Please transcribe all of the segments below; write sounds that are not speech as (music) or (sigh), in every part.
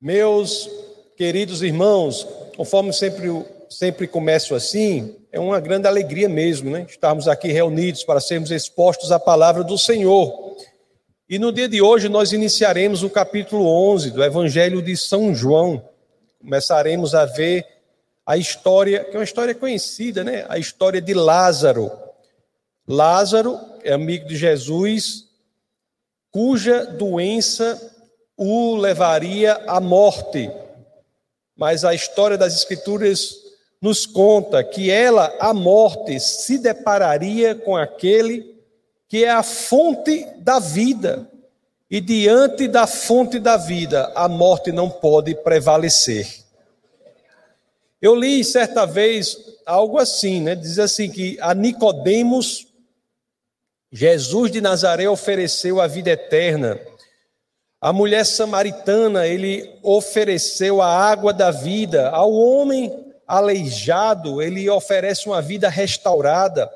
Meus queridos irmãos, conforme sempre, sempre começo assim, é uma grande alegria mesmo, né? Estarmos aqui reunidos para sermos expostos à palavra do Senhor. E no dia de hoje nós iniciaremos o capítulo 11 do Evangelho de São João. Começaremos a ver a história, que é uma história conhecida, né? A história de Lázaro. Lázaro é amigo de Jesus, cuja doença o levaria à morte. Mas a história das Escrituras nos conta que ela, a morte, se depararia com aquele que é a fonte da vida. E diante da fonte da vida, a morte não pode prevalecer. Eu li certa vez algo assim, né? Diz assim que a Nicodemos Jesus de Nazaré ofereceu a vida eterna a mulher samaritana, ele ofereceu a água da vida. Ao homem aleijado, ele oferece uma vida restaurada.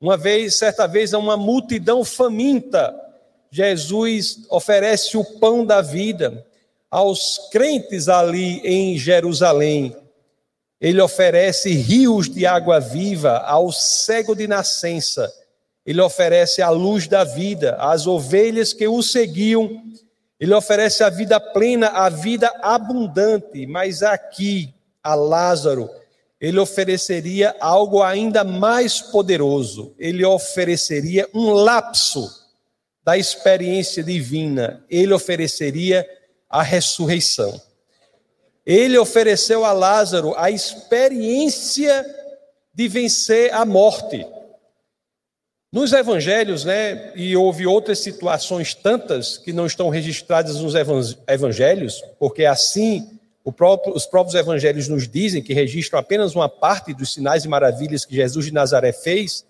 Uma vez, certa vez, a uma multidão faminta, Jesus oferece o pão da vida. Aos crentes ali em Jerusalém, ele oferece rios de água viva ao cego de nascença. Ele oferece a luz da vida às ovelhas que o seguiam ele oferece a vida plena, a vida abundante, mas aqui, a Lázaro, ele ofereceria algo ainda mais poderoso. Ele ofereceria um lapso da experiência divina. Ele ofereceria a ressurreição. Ele ofereceu a Lázaro a experiência de vencer a morte. Nos evangelhos, né, e houve outras situações tantas que não estão registradas nos evangelhos, porque assim próprio, os próprios evangelhos nos dizem que registram apenas uma parte dos sinais e maravilhas que Jesus de Nazaré fez,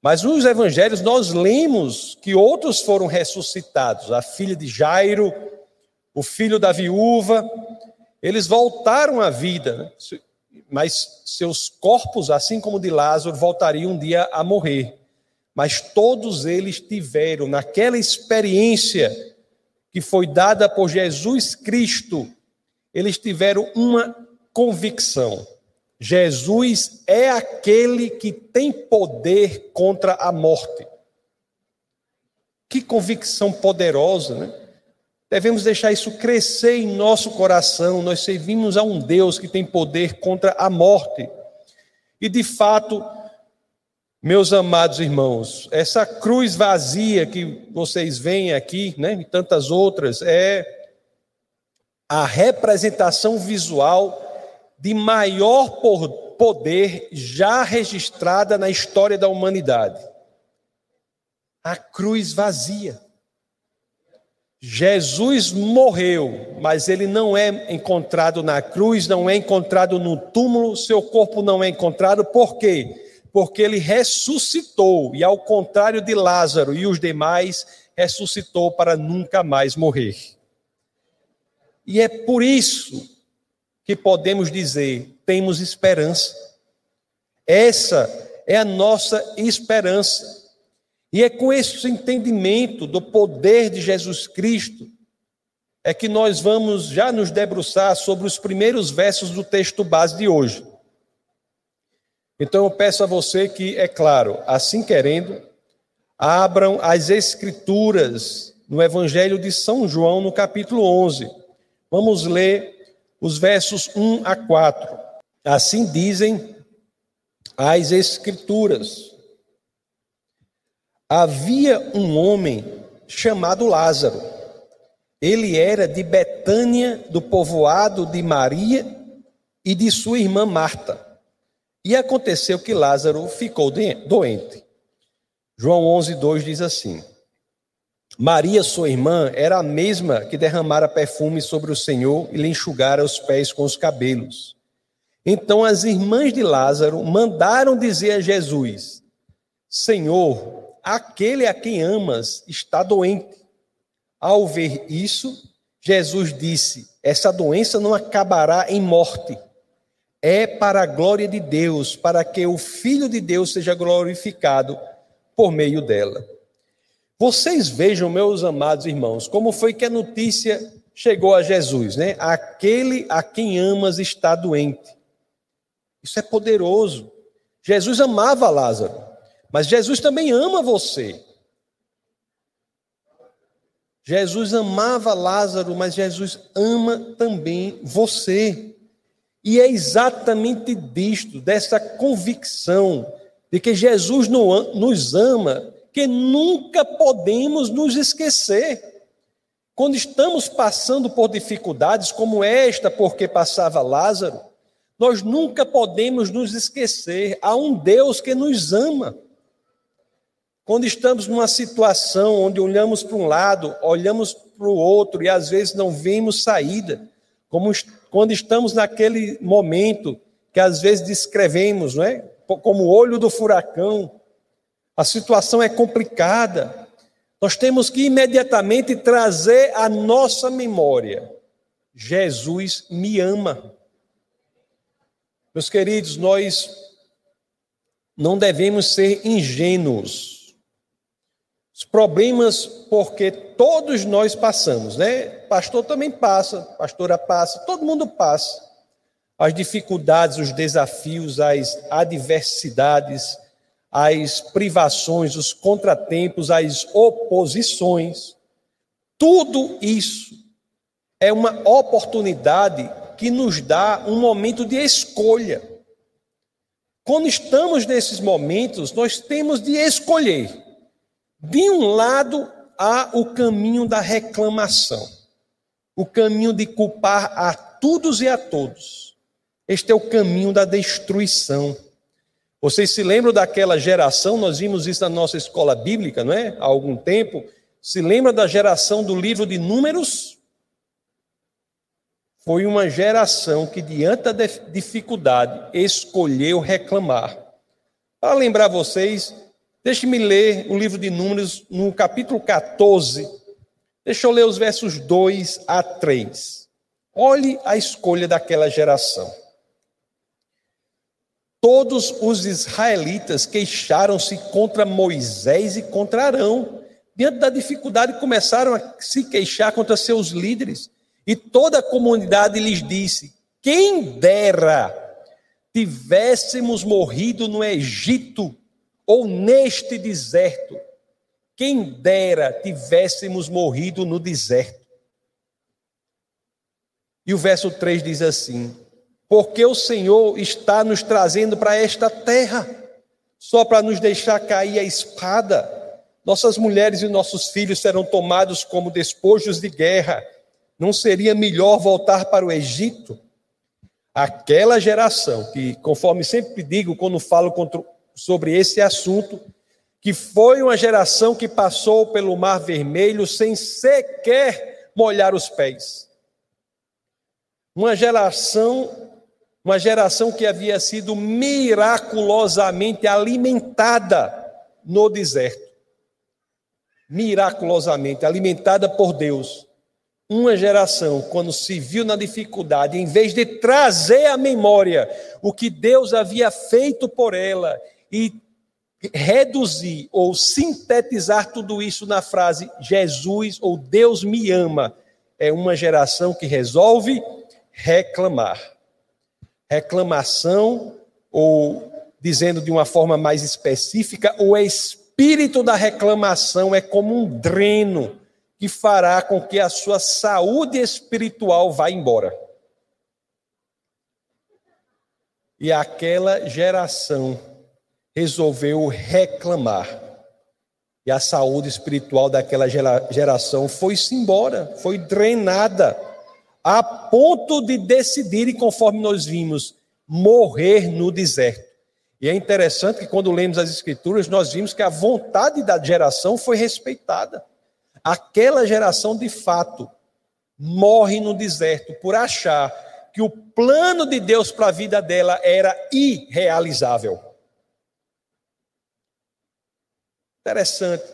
mas nos evangelhos nós lemos que outros foram ressuscitados, a filha de Jairo, o filho da viúva, eles voltaram à vida, né? mas seus corpos, assim como de Lázaro, voltariam um dia a morrer mas todos eles tiveram, naquela experiência que foi dada por Jesus Cristo, eles tiveram uma convicção. Jesus é aquele que tem poder contra a morte. Que convicção poderosa, né? Devemos deixar isso crescer em nosso coração. Nós servimos a um Deus que tem poder contra a morte. E de fato, meus amados irmãos, essa cruz vazia que vocês veem aqui, né, e tantas outras, é a representação visual de maior poder já registrada na história da humanidade. A cruz vazia. Jesus morreu, mas ele não é encontrado na cruz, não é encontrado no túmulo, seu corpo não é encontrado, por quê? Porque ele ressuscitou, e ao contrário de Lázaro e os demais, ressuscitou para nunca mais morrer. E é por isso que podemos dizer: temos esperança. Essa é a nossa esperança. E é com esse entendimento do poder de Jesus Cristo é que nós vamos já nos debruçar sobre os primeiros versos do texto base de hoje. Então eu peço a você que, é claro, assim querendo, abram as Escrituras no Evangelho de São João, no capítulo 11. Vamos ler os versos 1 a 4. Assim dizem as Escrituras. Havia um homem chamado Lázaro. Ele era de Betânia, do povoado de Maria e de sua irmã Marta. E aconteceu que Lázaro ficou doente. João 11, 2 diz assim: Maria, sua irmã, era a mesma que derramara perfume sobre o Senhor e lhe enxugara os pés com os cabelos. Então as irmãs de Lázaro mandaram dizer a Jesus: Senhor, aquele a quem amas está doente. Ao ver isso, Jesus disse: Essa doença não acabará em morte é para a glória de Deus, para que o Filho de Deus seja glorificado por meio dela. Vocês vejam, meus amados irmãos, como foi que a notícia chegou a Jesus, né? Aquele a quem amas está doente. Isso é poderoso. Jesus amava Lázaro, mas Jesus também ama você. Jesus amava Lázaro, mas Jesus ama também você. E é exatamente disto, dessa convicção de que Jesus nos ama, que nunca podemos nos esquecer. Quando estamos passando por dificuldades como esta, porque passava Lázaro, nós nunca podemos nos esquecer. Há um Deus que nos ama. Quando estamos numa situação onde olhamos para um lado, olhamos para o outro e às vezes não vemos saída, como quando estamos naquele momento que às vezes descrevemos, não é? Como o olho do furacão, a situação é complicada. Nós temos que imediatamente trazer à nossa memória: Jesus me ama. Meus queridos, nós não devemos ser ingênuos os problemas, porque todos nós passamos, né? Pastor também passa, pastora passa, todo mundo passa. As dificuldades, os desafios, as adversidades, as privações, os contratempos, as oposições. Tudo isso é uma oportunidade que nos dá um momento de escolha. Quando estamos nesses momentos, nós temos de escolher de um lado, há o caminho da reclamação, o caminho de culpar a todos e a todos. Este é o caminho da destruição. Vocês se lembram daquela geração, nós vimos isso na nossa escola bíblica, não é? Há algum tempo. Se lembra da geração do livro de Números? Foi uma geração que, diante da dificuldade, escolheu reclamar. Para lembrar vocês, Deixe-me ler o livro de Números no capítulo 14. Deixa eu ler os versos 2 a 3. Olhe a escolha daquela geração. Todos os israelitas queixaram-se contra Moisés e contra Arão. Diante da dificuldade, começaram a se queixar contra seus líderes. E toda a comunidade lhes disse: Quem dera tivéssemos morrido no Egito ou neste deserto. Quem dera tivéssemos morrido no deserto. E o verso 3 diz assim: Porque o Senhor está nos trazendo para esta terra, só para nos deixar cair a espada. Nossas mulheres e nossos filhos serão tomados como despojos de guerra. Não seria melhor voltar para o Egito? Aquela geração que, conforme sempre digo quando falo sobre esse assunto, que foi uma geração que passou pelo Mar Vermelho sem sequer molhar os pés. Uma geração, uma geração que havia sido miraculosamente alimentada no deserto. Miraculosamente alimentada por Deus. Uma geração, quando se viu na dificuldade, em vez de trazer à memória o que Deus havia feito por ela e reduzir ou sintetizar tudo isso na frase Jesus ou Deus me ama, é uma geração que resolve reclamar. Reclamação, ou dizendo de uma forma mais específica, o espírito da reclamação é como um dreno que fará com que a sua saúde espiritual vá embora. E aquela geração resolveu reclamar. E a saúde espiritual daquela geração foi-se embora, foi drenada, a ponto de decidirem, conforme nós vimos, morrer no deserto. E é interessante que quando lemos as Escrituras, nós vimos que a vontade da geração foi respeitada. Aquela geração, de fato, morre no deserto por achar que o plano de Deus para a vida dela era irrealizável. Interessante.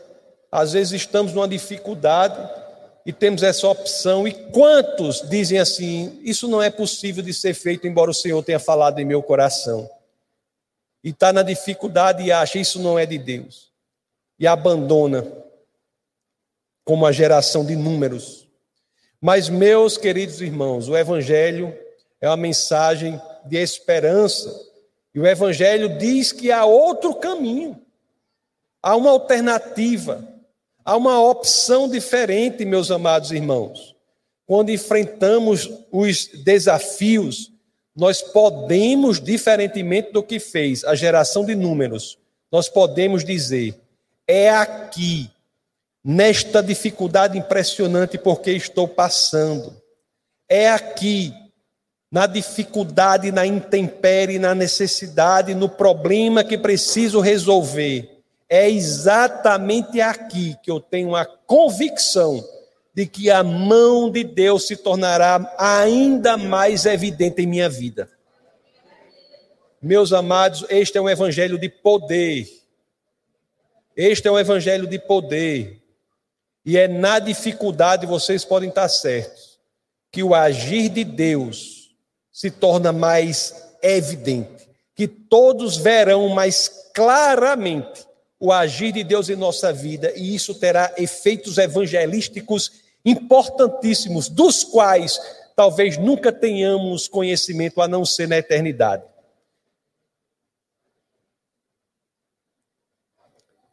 Às vezes estamos numa dificuldade e temos essa opção, e quantos dizem assim: Isso não é possível de ser feito, embora o Senhor tenha falado em meu coração. E está na dificuldade e acha: Isso não é de Deus. E abandona, como a geração de números. Mas, meus queridos irmãos, o Evangelho é uma mensagem de esperança. E o Evangelho diz que há outro caminho, há uma alternativa, há uma opção diferente, meus amados irmãos. Quando enfrentamos os desafios, nós podemos, diferentemente do que fez a geração de números, nós podemos dizer: é aqui nesta dificuldade impressionante porque estou passando. É aqui, na dificuldade, na intempérie, na necessidade, no problema que preciso resolver. É exatamente aqui que eu tenho a convicção de que a mão de Deus se tornará ainda mais evidente em minha vida. Meus amados, este é um evangelho de poder. Este é um evangelho de poder. E é na dificuldade, vocês podem estar certos, que o agir de Deus se torna mais evidente, que todos verão mais claramente o agir de Deus em nossa vida, e isso terá efeitos evangelísticos importantíssimos, dos quais talvez nunca tenhamos conhecimento a não ser na eternidade.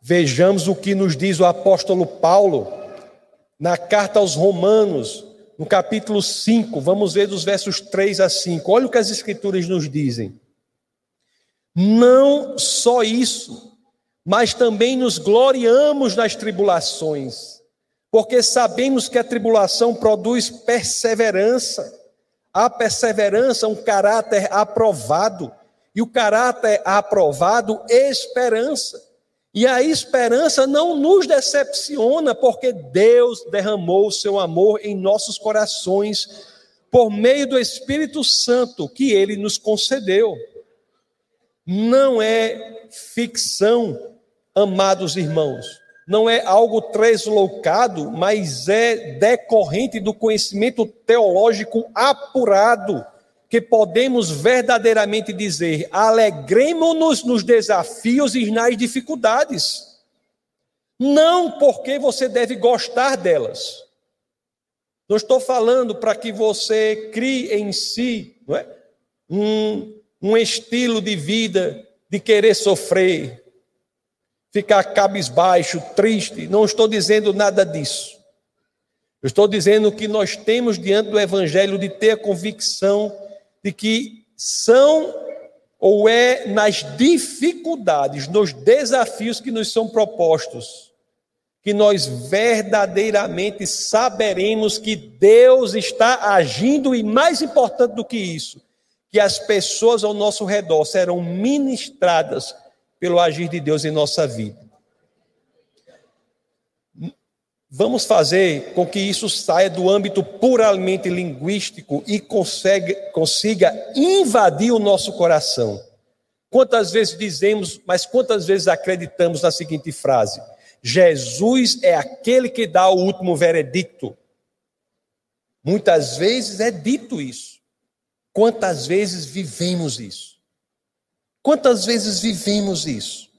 Vejamos o que nos diz o apóstolo Paulo na carta aos Romanos, no capítulo 5, vamos ver dos versos 3 a 5. Olha o que as Escrituras nos dizem. Não só isso, mas também nos gloriamos nas tribulações, porque sabemos que a tribulação produz perseverança. A perseverança, um caráter aprovado, e o caráter aprovado, esperança. E a esperança não nos decepciona, porque Deus derramou o seu amor em nossos corações por meio do Espírito Santo que ele nos concedeu. Não é ficção, amados irmãos, não é algo translocado, mas é decorrente do conhecimento teológico apurado que podemos verdadeiramente dizer: alegremos-nos nos desafios e nas dificuldades. Não porque você deve gostar delas. Não estou falando para que você crie em si é? um, um estilo de vida de querer sofrer, ficar cabisbaixo, triste. Não estou dizendo nada disso. Eu estou dizendo que nós temos diante do Evangelho de ter a convicção de que são ou é nas dificuldades, nos desafios que nos são propostos, que nós verdadeiramente saberemos que Deus está agindo e mais importante do que isso, que as pessoas ao nosso redor serão ministradas pelo agir de Deus em nossa vida. Vamos fazer com que isso saia do âmbito puramente linguístico e consiga, consiga invadir o nosso coração. Quantas vezes dizemos, mas quantas vezes acreditamos na seguinte frase: Jesus é aquele que dá o último veredicto. Muitas vezes é dito isso. Quantas vezes vivemos isso? Quantas vezes vivemos isso?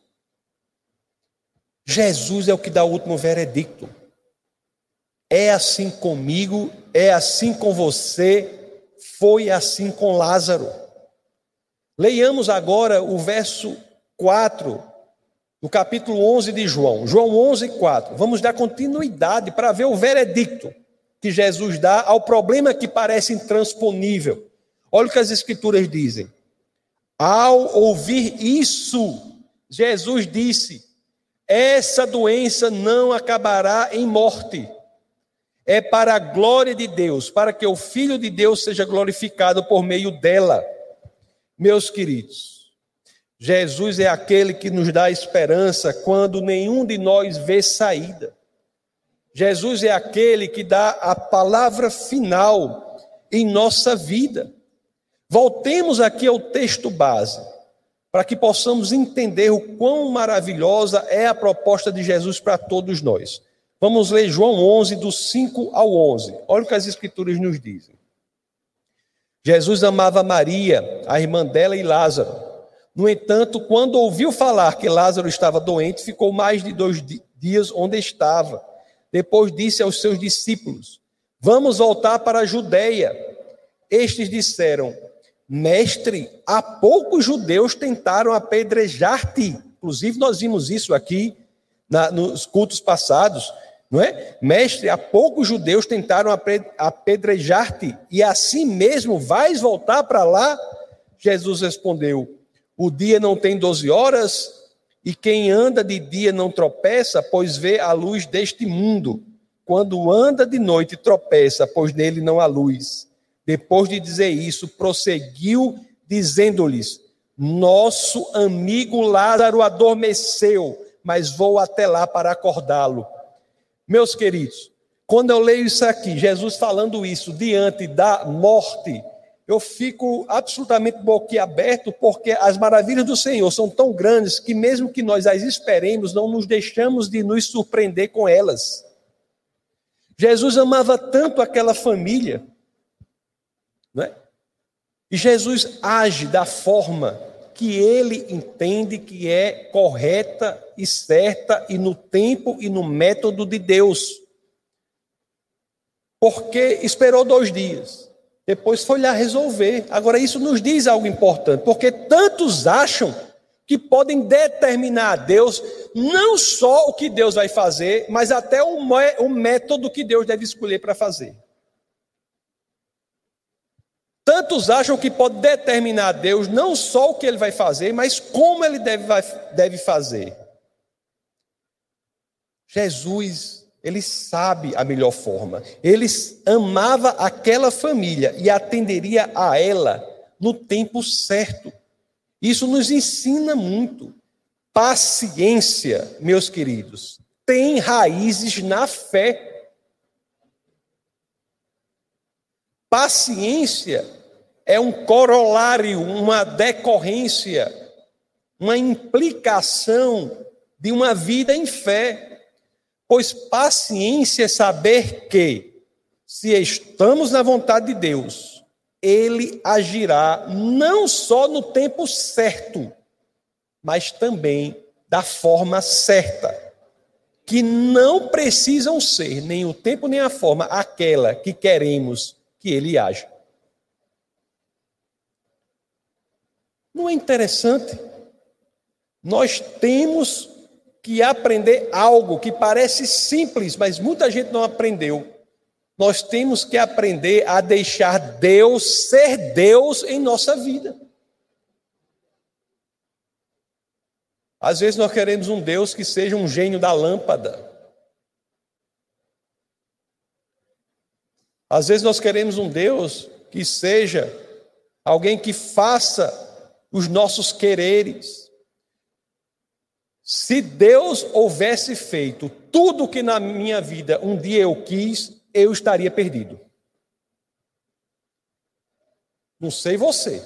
Jesus é o que dá o último veredicto. É assim comigo, é assim com você, foi assim com Lázaro. Leiamos agora o verso 4 do capítulo 11 de João. João 11, 4. Vamos dar continuidade para ver o veredicto que Jesus dá ao problema que parece intransponível. Olha o que as Escrituras dizem. Ao ouvir isso, Jesus disse: Essa doença não acabará em morte é para a glória de Deus, para que o Filho de Deus seja glorificado por meio dela. Meus queridos, Jesus é aquele que nos dá esperança quando nenhum de nós vê saída. Jesus é aquele que dá a palavra final em nossa vida. Voltemos aqui ao texto base, para que possamos entender o quão maravilhosa é a proposta de Jesus para todos nós. Vamos ler João 11, do 5 ao 11. Olha o que as Escrituras nos dizem. Jesus amava Maria, a irmã dela e Lázaro. No entanto, quando ouviu falar que Lázaro estava doente, ficou mais de dois dias onde estava. Depois disse aos seus discípulos: Vamos voltar para a Judéia. Estes disseram: Mestre, há poucos judeus tentaram apedrejar-te. Inclusive, nós vimos isso aqui na, nos cultos passados, não é? Mestre, há poucos judeus tentaram apedrejar-te, e assim mesmo vais voltar para lá? Jesus respondeu: O dia não tem doze horas, e quem anda de dia não tropeça, pois vê a luz deste mundo. Quando anda de noite, tropeça, pois nele não há luz. Depois de dizer isso, prosseguiu, dizendo-lhes: Nosso amigo Lázaro adormeceu, mas vou até lá para acordá-lo. Meus queridos, quando eu leio isso aqui, Jesus falando isso diante da morte, eu fico absolutamente boquiaberto, porque as maravilhas do Senhor são tão grandes que, mesmo que nós as esperemos, não nos deixamos de nos surpreender com elas. Jesus amava tanto aquela família, é? e Jesus age da forma que ele entende que é correta e certa e no tempo e no método de Deus. Porque esperou dois dias, depois foi lá resolver. Agora, isso nos diz algo importante, porque tantos acham que podem determinar a Deus não só o que Deus vai fazer, mas até o método que Deus deve escolher para fazer. Tantos acham que pode determinar a Deus não só o que ele vai fazer, mas como ele deve, deve fazer. Jesus, ele sabe a melhor forma. Ele amava aquela família e atenderia a ela no tempo certo. Isso nos ensina muito. Paciência, meus queridos, tem raízes na fé. Paciência é um corolário, uma decorrência, uma implicação de uma vida em fé. Pois paciência é saber que, se estamos na vontade de Deus, Ele agirá não só no tempo certo, mas também da forma certa. Que não precisam ser nem o tempo nem a forma aquela que queremos que Ele haja. Não é interessante? Nós temos que aprender algo que parece simples, mas muita gente não aprendeu. Nós temos que aprender a deixar Deus ser Deus em nossa vida. Às vezes nós queremos um Deus que seja um gênio da lâmpada. Às vezes nós queremos um Deus que seja alguém que faça os nossos quereres. Se Deus houvesse feito tudo o que na minha vida um dia eu quis, eu estaria perdido. Não sei você.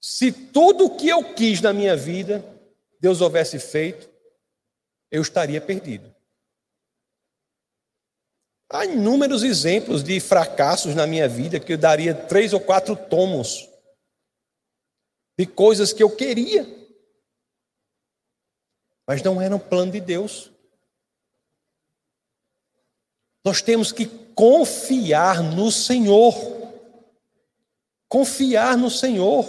Se tudo o que eu quis na minha vida, Deus houvesse feito, eu estaria perdido. Há inúmeros exemplos de fracassos na minha vida que eu daria três ou quatro tomos de coisas que eu queria, mas não eram plano de Deus. Nós temos que confiar no Senhor. Confiar no Senhor.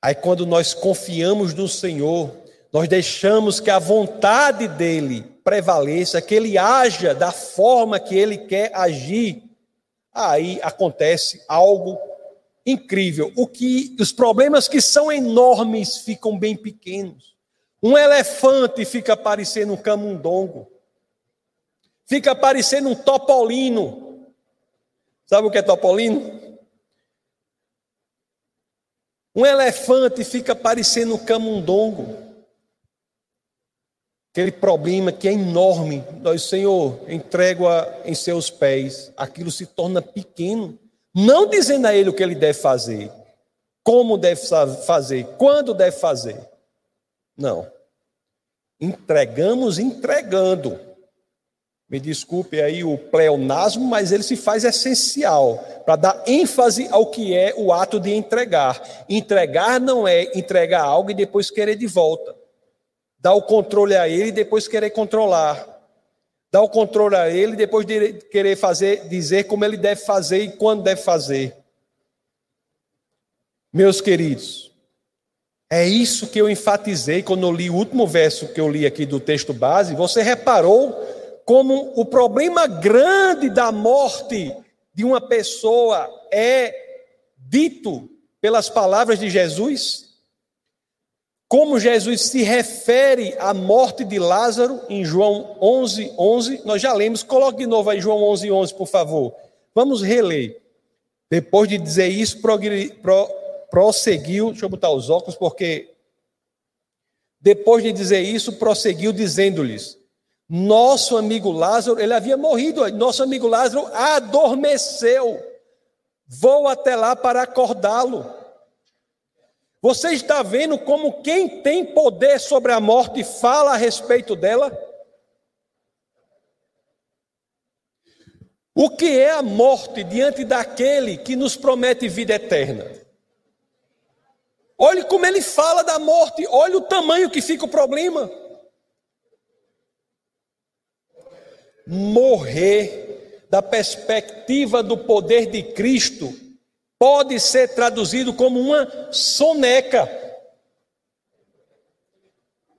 Aí, quando nós confiamos no Senhor, nós deixamos que a vontade dEle prevaleça, que Ele haja da forma que Ele quer agir, aí acontece algo incrível. O que os problemas que são enormes ficam bem pequenos. Um elefante fica parecendo um camundongo. Fica parecendo um topolino. Sabe o que é topolino? Um elefante fica parecendo um camundongo. Aquele problema que é enorme, nós, Senhor, entrego-a em seus pés. Aquilo se torna pequeno. Não dizendo a ele o que ele deve fazer, como deve fazer, quando deve fazer. Não. Entregamos entregando. Me desculpe aí o pleonasmo, mas ele se faz essencial para dar ênfase ao que é o ato de entregar. Entregar não é entregar algo e depois querer de volta. Dar o controle a ele e depois querer controlar. dá o controle a ele, depois de querer fazer, dizer como ele deve fazer e quando deve fazer. Meus queridos, é isso que eu enfatizei quando eu li o último verso que eu li aqui do texto base. Você reparou como o problema grande da morte de uma pessoa é dito pelas palavras de Jesus? Como Jesus se refere à morte de Lázaro em João 11, 11, nós já lemos, coloque de novo aí João 11, 11, por favor. Vamos reler. Depois de dizer isso, prosseguiu, deixa eu botar os óculos, porque depois de dizer isso, prosseguiu dizendo-lhes: Nosso amigo Lázaro, ele havia morrido, nosso amigo Lázaro adormeceu. Vou até lá para acordá-lo. Você está vendo como quem tem poder sobre a morte fala a respeito dela? O que é a morte diante daquele que nos promete vida eterna? Olhe como ele fala da morte, olhe o tamanho que fica o problema. Morrer, da perspectiva do poder de Cristo, pode ser traduzido como uma soneca.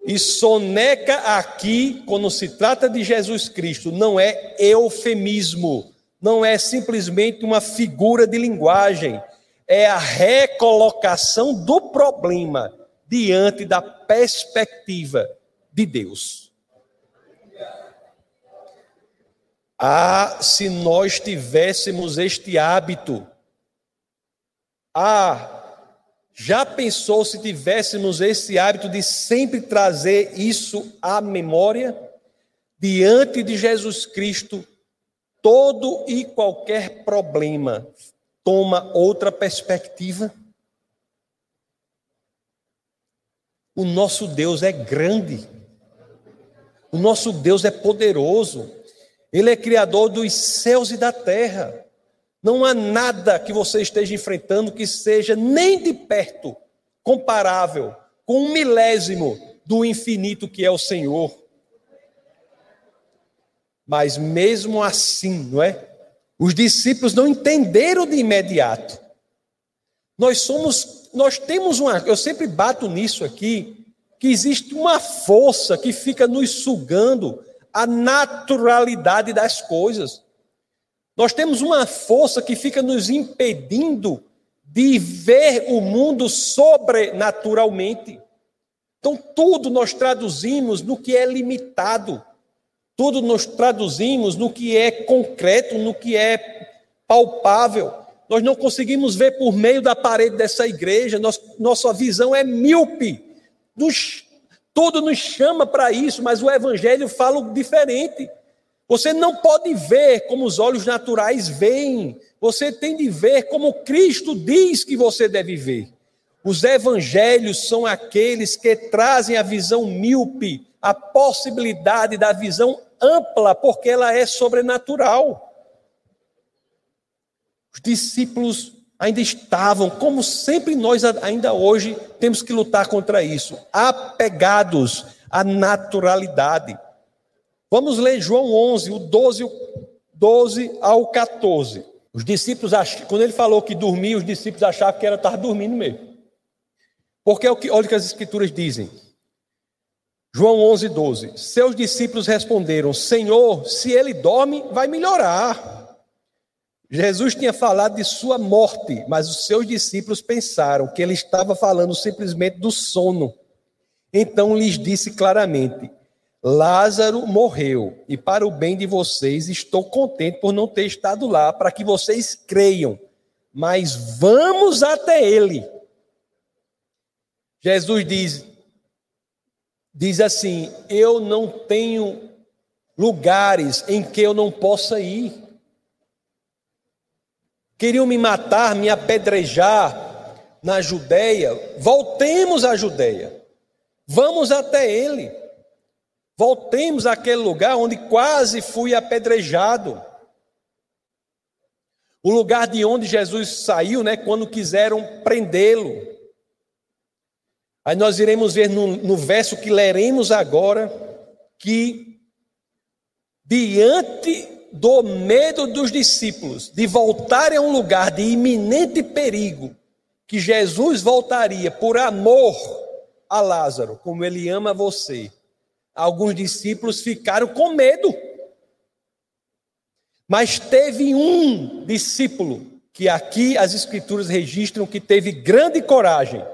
E soneca aqui, quando se trata de Jesus Cristo, não é eufemismo, não é simplesmente uma figura de linguagem é a recolocação do problema diante da perspectiva de Deus. Ah, se nós tivéssemos este hábito. Ah, já pensou se tivéssemos esse hábito de sempre trazer isso à memória? Diante de Jesus Cristo, todo e qualquer problema toma outra perspectiva. O nosso Deus é grande. O nosso Deus é poderoso. Ele é criador dos céus e da terra. Não há nada que você esteja enfrentando que seja nem de perto comparável com um milésimo do infinito que é o Senhor. Mas mesmo assim, não é? Os discípulos não entenderam de imediato. Nós somos, nós temos uma, eu sempre bato nisso aqui, que existe uma força que fica nos sugando a naturalidade das coisas. Nós temos uma força que fica nos impedindo de ver o mundo sobrenaturalmente. Então, tudo nós traduzimos no que é limitado. Tudo nos traduzimos no que é concreto, no que é palpável. Nós não conseguimos ver por meio da parede dessa igreja, nossa visão é míope. Nos, tudo nos chama para isso, mas o Evangelho fala diferente. Você não pode ver como os olhos naturais veem, você tem de ver como Cristo diz que você deve ver. Os evangelhos são aqueles que trazem a visão míope, a possibilidade da visão ampla, porque ela é sobrenatural. Os discípulos ainda estavam, como sempre nós ainda hoje temos que lutar contra isso, apegados à naturalidade. Vamos ler João 11, o 12, 12 ao 14. Os discípulos, quando ele falou que dormia, os discípulos achavam que era estar dormindo mesmo. Porque é olha o que as escrituras dizem. João 11, 12. Seus discípulos responderam: Senhor, se ele dorme, vai melhorar. Jesus tinha falado de sua morte, mas os seus discípulos pensaram que ele estava falando simplesmente do sono. Então lhes disse claramente: Lázaro morreu, e para o bem de vocês estou contente por não ter estado lá, para que vocês creiam. Mas vamos até ele. Jesus diz: diz assim: Eu não tenho lugares em que eu não possa ir. Queriam me matar, me apedrejar na Judéia. Voltemos à Judéia. Vamos até ele. Voltemos àquele lugar onde quase fui apedrejado. O lugar de onde Jesus saiu, né, quando quiseram prendê-lo. Aí nós iremos ver no, no verso que leremos agora que diante do medo dos discípulos de voltarem a um lugar de iminente perigo, que Jesus voltaria por amor a Lázaro, como ele ama você. Alguns discípulos ficaram com medo. Mas teve um discípulo que aqui as escrituras registram que teve grande coragem.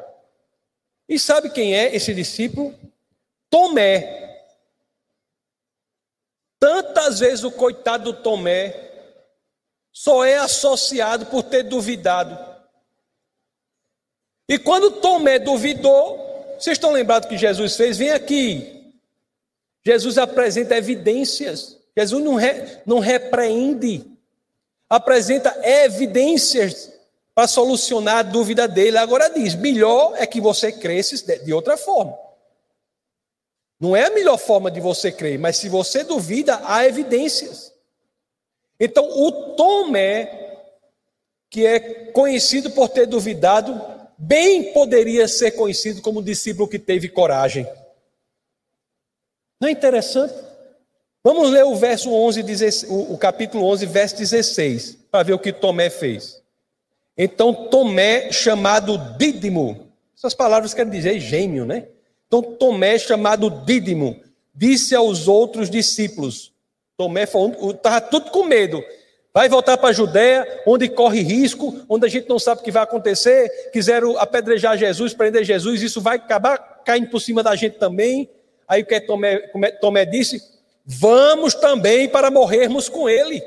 E sabe quem é esse discípulo? Tomé. Tantas vezes o coitado do Tomé só é associado por ter duvidado. E quando Tomé duvidou, vocês estão lembrados que Jesus fez? Vem aqui. Jesus apresenta evidências. Jesus não, re, não repreende, apresenta evidências para solucionar a dúvida dele. Agora diz: melhor é que você cresça de outra forma. Não é a melhor forma de você crer, mas se você duvida, há evidências. Então, o Tomé, que é conhecido por ter duvidado, bem poderia ser conhecido como discípulo que teve coragem. Não é interessante? Vamos ler o verso 11, o capítulo 11, verso 16, para ver o que Tomé fez. Então, Tomé, chamado Dídimo, essas palavras querem dizer gêmeo, né? Então Tomé, chamado Dídimo, disse aos outros discípulos: Tomé estava tudo com medo. Vai voltar para a Judéia, onde corre risco, onde a gente não sabe o que vai acontecer. Quiseram apedrejar Jesus, prender Jesus, isso vai acabar caindo por cima da gente também. Aí o que Tomé, Tomé disse? Vamos também para morrermos com ele.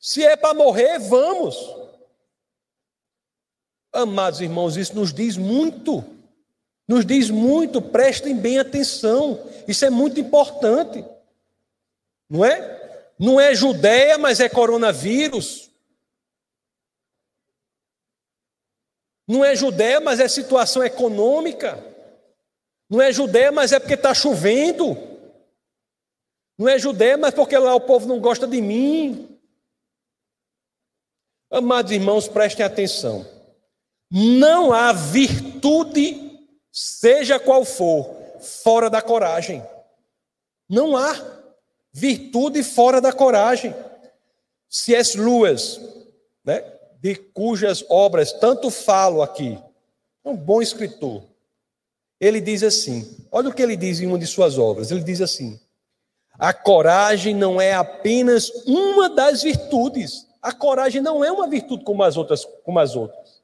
Se é para morrer, vamos. Amados irmãos, isso nos diz muito. Nos diz muito, prestem bem atenção. Isso é muito importante. Não é? Não é Judéia, mas é coronavírus. Não é Judéia, mas é situação econômica. Não é Judéia, mas é porque está chovendo. Não é Judéia, mas porque lá o povo não gosta de mim. Amados irmãos, prestem atenção. Não há virtude seja qual for, fora da coragem. Não há virtude fora da coragem. C.S. Lewis, né, de cujas obras tanto falo aqui, é um bom escritor. Ele diz assim: olha o que ele diz em uma de suas obras. Ele diz assim: a coragem não é apenas uma das virtudes. A coragem não é uma virtude como as outras, como as outras.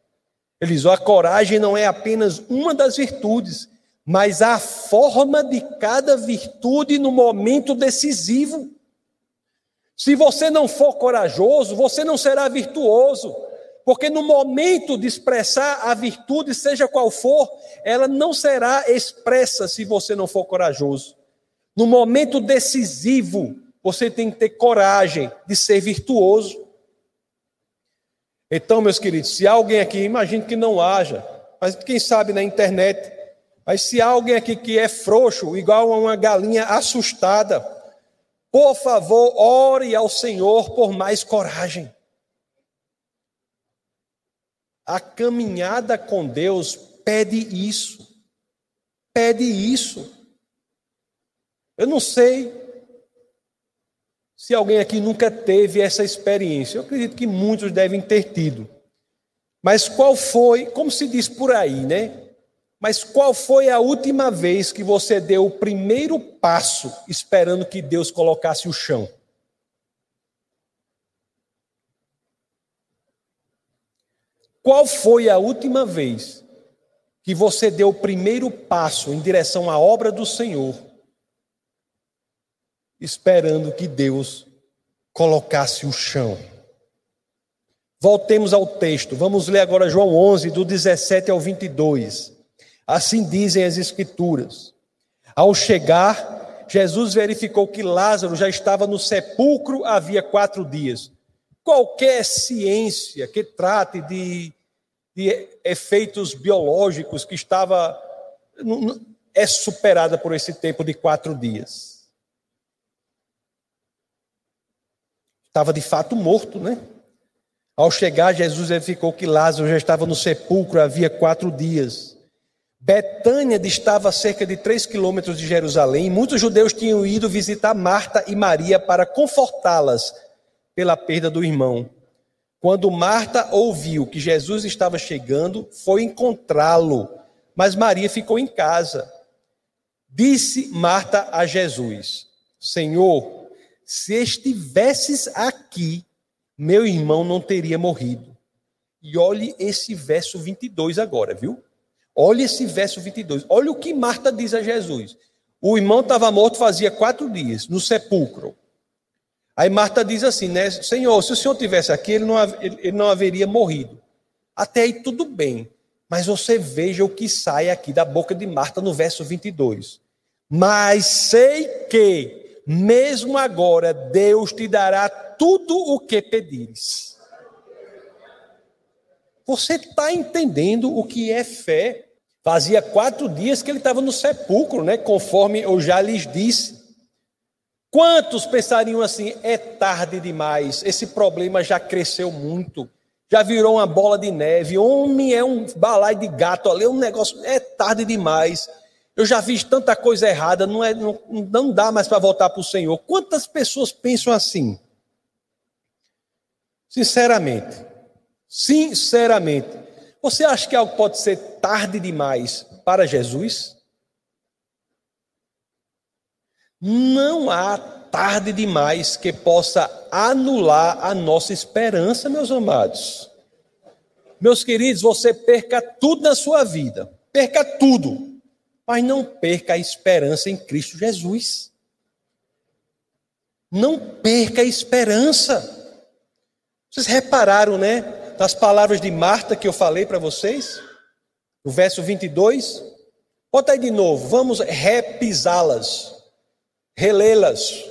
Ele diz: a coragem não é apenas uma das virtudes, mas a forma de cada virtude no momento decisivo. Se você não for corajoso, você não será virtuoso, porque no momento de expressar a virtude, seja qual for, ela não será expressa se você não for corajoso. No momento decisivo, você tem que ter coragem de ser virtuoso. Então, meus queridos, se alguém aqui, imagino que não haja, mas quem sabe na internet, mas se alguém aqui que é frouxo, igual a uma galinha assustada, por favor, ore ao Senhor por mais coragem. A caminhada com Deus pede isso. Pede isso. Eu não sei se alguém aqui nunca teve essa experiência, eu acredito que muitos devem ter tido. Mas qual foi, como se diz por aí, né? Mas qual foi a última vez que você deu o primeiro passo esperando que Deus colocasse o chão? Qual foi a última vez que você deu o primeiro passo em direção à obra do Senhor esperando que Deus colocasse o chão. Voltemos ao texto. Vamos ler agora João 11, do 17 ao 22. Assim dizem as Escrituras. Ao chegar, Jesus verificou que Lázaro já estava no sepulcro havia quatro dias. Qualquer ciência que trate de, de efeitos biológicos que estava é superada por esse tempo de quatro dias. Estava de fato morto, né? Ao chegar, Jesus verificou que Lázaro já estava no sepulcro havia quatro dias. Betânia distava a cerca de três quilômetros de Jerusalém. Muitos judeus tinham ido visitar Marta e Maria para confortá-las pela perda do irmão. Quando Marta ouviu que Jesus estava chegando, foi encontrá-lo, mas Maria ficou em casa. Disse Marta a Jesus: Senhor, se estivesses aqui, meu irmão não teria morrido. E olhe esse verso 22 agora, viu? Olhe esse verso 22. Olha o que Marta diz a Jesus. O irmão estava morto fazia quatro dias, no sepulcro. Aí Marta diz assim, né? Senhor, se o senhor tivesse aqui, ele não, ele não haveria morrido. Até aí tudo bem. Mas você veja o que sai aqui da boca de Marta no verso 22. Mas sei que, mesmo agora, Deus te dará tudo o que pedires. Você está entendendo o que é fé? Fazia quatro dias que ele estava no sepulcro, né? Conforme eu já lhes disse. Quantos pensariam assim? É tarde demais, esse problema já cresceu muito, já virou uma bola de neve. Homem é um balai de gato ali, é um negócio. É tarde demais. Eu já fiz tanta coisa errada, não, é, não, não dá mais para voltar para o Senhor. Quantas pessoas pensam assim? Sinceramente, sinceramente, você acha que algo pode ser tarde demais para Jesus? Não há tarde demais que possa anular a nossa esperança, meus amados. Meus queridos, você perca tudo na sua vida, perca tudo, mas não perca a esperança em Cristo Jesus. Não perca a esperança. Vocês repararam, né? Das palavras de Marta que eu falei para vocês? No verso 22. Bota aí de novo, vamos repisá-las, relê-las.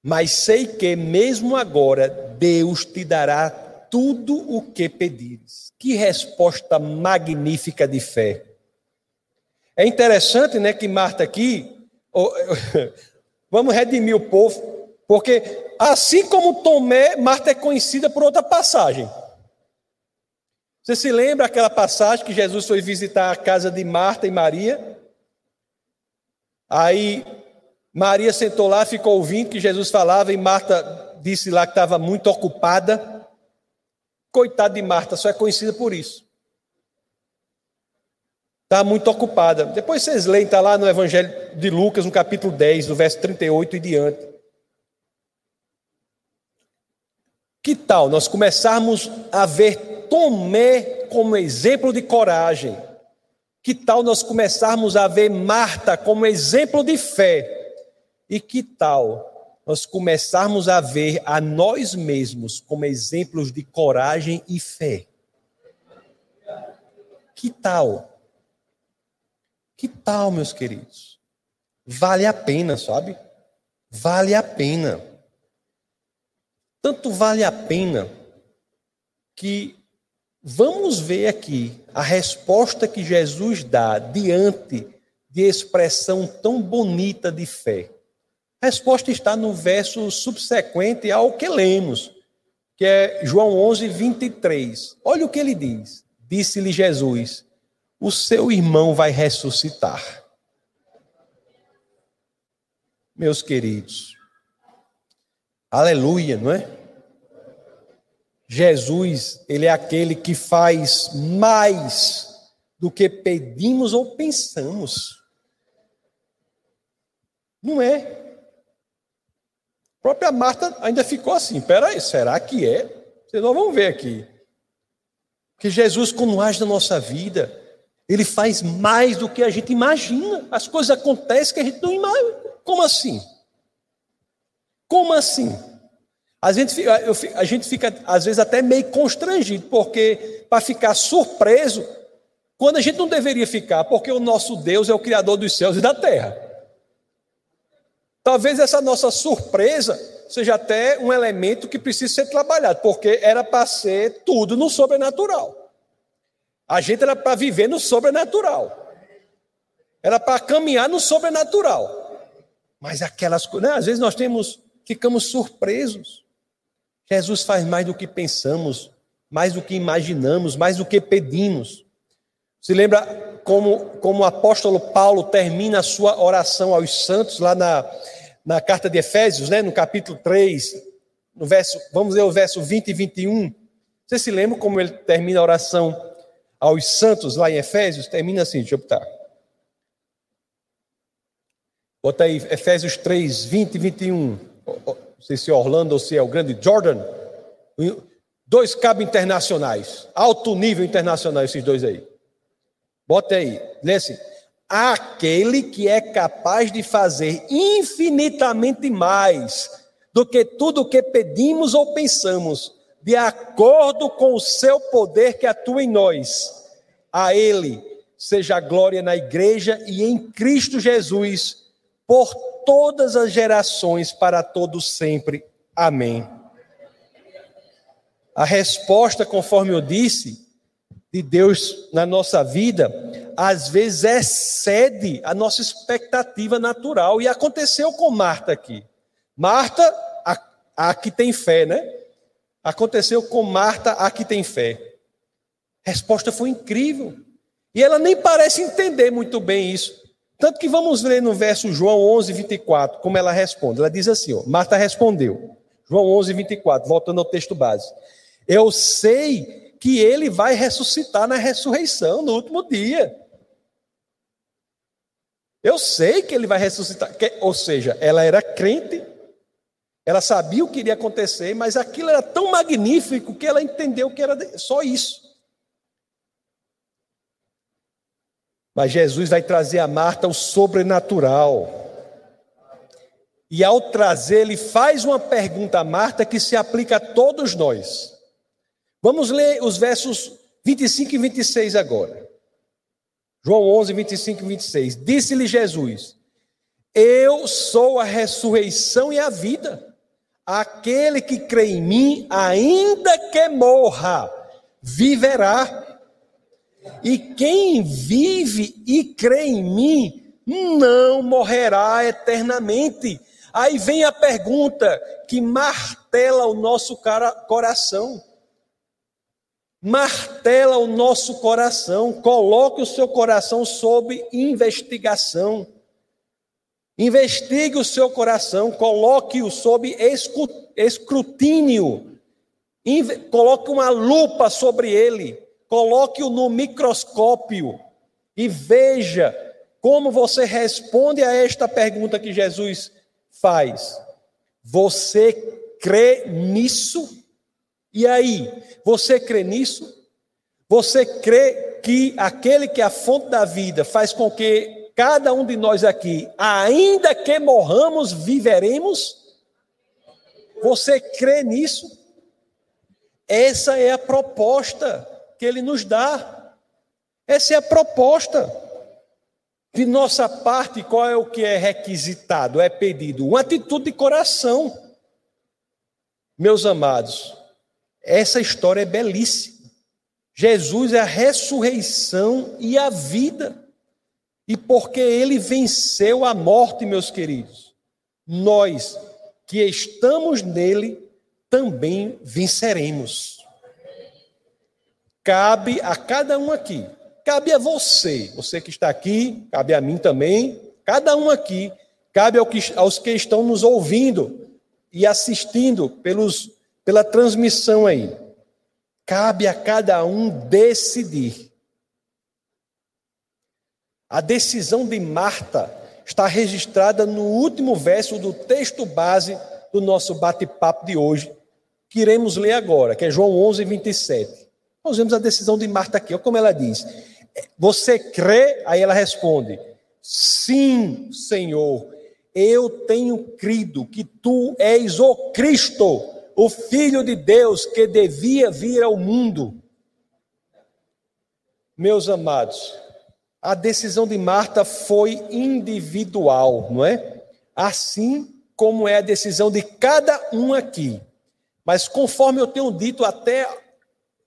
Mas sei que mesmo agora Deus te dará tudo o que pedires. Que resposta magnífica de fé. É interessante, né, que Marta aqui, (laughs) vamos redimir o povo, porque assim como Tomé, Marta é conhecida por outra passagem. Você se lembra aquela passagem que Jesus foi visitar a casa de Marta e Maria? Aí Maria sentou lá, ficou ouvindo que Jesus falava e Marta disse lá que estava muito ocupada. Coitada de Marta, só é conhecida por isso. Está muito ocupada. Depois vocês leem, está lá no Evangelho de Lucas, no capítulo 10, do verso 38 e diante. Que tal nós começarmos a ver Tomé como exemplo de coragem? Que tal nós começarmos a ver Marta como exemplo de fé? E que tal nós começarmos a ver a nós mesmos como exemplos de coragem e fé? Que tal? Que tal, meus queridos? Vale a pena, sabe? Vale a pena. Tanto vale a pena que vamos ver aqui a resposta que Jesus dá diante de expressão tão bonita de fé. A resposta está no verso subsequente ao que lemos, que é João 11, 23. Olha o que ele diz. Disse-lhe Jesus: O seu irmão vai ressuscitar. Meus queridos, aleluia, não é? Jesus, ele é aquele que faz mais do que pedimos ou pensamos. Não é? A própria Marta ainda ficou assim: peraí, será que é? Vocês não vão ver aqui. Que Jesus, quando age na nossa vida, ele faz mais do que a gente imagina. As coisas acontecem que a gente não imagina. Como assim? Como assim? A gente, a gente fica, às vezes, até meio constrangido, porque para ficar surpreso, quando a gente não deveria ficar, porque o nosso Deus é o Criador dos céus e da terra. Talvez essa nossa surpresa seja até um elemento que precisa ser trabalhado, porque era para ser tudo no sobrenatural. A gente era para viver no sobrenatural. Era para caminhar no sobrenatural. Mas aquelas coisas, né? às vezes nós temos, ficamos surpresos. Jesus faz mais do que pensamos, mais do que imaginamos, mais do que pedimos. Se lembra como, como o apóstolo Paulo termina a sua oração aos santos lá na, na carta de Efésios, né, no capítulo 3, no verso, vamos ler o verso 20 e 21. Você se lembra como ele termina a oração aos santos lá em Efésios? Termina assim, deixa eu botar. Bota aí Efésios 3, 20 e 21. Não sei se é Orlando ou se é o grande Jordan. Dois cabos internacionais, alto nível internacional, esses dois aí. Bota aí, lê assim. Aquele que é capaz de fazer infinitamente mais do que tudo o que pedimos ou pensamos, de acordo com o seu poder que atua em nós. A Ele seja a glória na igreja e em Cristo Jesus, por todas as gerações, para todos sempre. Amém. A resposta, conforme eu disse, de Deus na nossa vida, às vezes excede a nossa expectativa natural. E aconteceu com Marta aqui. Marta, a, a que tem fé, né? Aconteceu com Marta, a que tem fé. A resposta foi incrível. E ela nem parece entender muito bem isso. Tanto que vamos ler no verso João 11, 24, como ela responde. Ela diz assim: ó, Marta respondeu. João 11, 24, voltando ao texto base. Eu sei que ele vai ressuscitar na ressurreição, no último dia. Eu sei que ele vai ressuscitar. Ou seja, ela era crente, ela sabia o que iria acontecer, mas aquilo era tão magnífico que ela entendeu que era só isso. Mas Jesus vai trazer a Marta o sobrenatural. E ao trazer, ele faz uma pergunta a Marta que se aplica a todos nós. Vamos ler os versos 25 e 26 agora. João 11, 25 e 26. Disse-lhe Jesus: Eu sou a ressurreição e a vida. Aquele que crê em mim, ainda que morra, viverá. E quem vive e crê em mim, não morrerá eternamente. Aí vem a pergunta que martela o nosso coração. Martela o nosso coração, coloque o seu coração sob investigação. Investigue o seu coração, coloque-o sob escrutínio, coloque uma lupa sobre ele, coloque-o no microscópio e veja como você responde a esta pergunta que Jesus faz. Você crê nisso? E aí, você crê nisso? Você crê que aquele que é a fonte da vida faz com que cada um de nós aqui, ainda que morramos, viveremos? Você crê nisso? Essa é a proposta que ele nos dá. Essa é a proposta. De nossa parte, qual é o que é requisitado, é pedido? Uma atitude de coração. Meus amados, essa história é belíssima. Jesus é a ressurreição e a vida. E porque ele venceu a morte, meus queridos, nós que estamos nele também venceremos. Cabe a cada um aqui, cabe a você, você que está aqui, cabe a mim também, cada um aqui, cabe aos que estão nos ouvindo e assistindo pelos pela transmissão aí. Cabe a cada um decidir. A decisão de Marta está registrada no último verso do texto base do nosso bate-papo de hoje, que iremos ler agora, que é João 11, 27. Nós vemos a decisão de Marta aqui, olha como ela diz. Você crê? Aí ela responde: Sim, Senhor, eu tenho crido que tu és o Cristo o Filho de Deus que devia vir ao mundo. Meus amados, a decisão de Marta foi individual, não é? Assim como é a decisão de cada um aqui. Mas conforme eu tenho dito até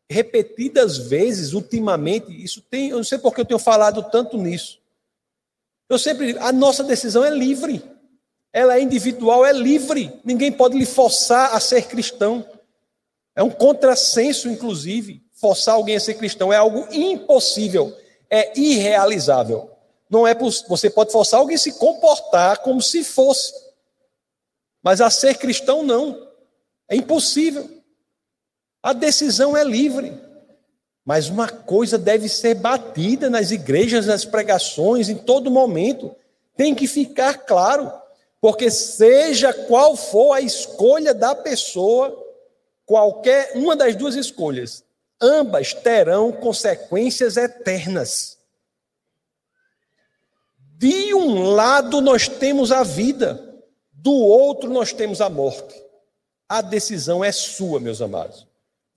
repetidas vezes ultimamente, isso tem, eu não sei porque eu tenho falado tanto nisso. Eu sempre, a nossa decisão é livre. Ela é individual, é livre. Ninguém pode lhe forçar a ser cristão. É um contrassenso, inclusive, forçar alguém a ser cristão. É algo impossível. é irrealizável. Não é você pode forçar alguém a se comportar como se fosse. Mas a ser cristão não. É impossível. A decisão é livre. Mas uma coisa deve ser batida nas igrejas, nas pregações, em todo momento. Tem que ficar claro. Porque seja qual for a escolha da pessoa, qualquer uma das duas escolhas, ambas terão consequências eternas. De um lado nós temos a vida, do outro nós temos a morte. A decisão é sua, meus amados.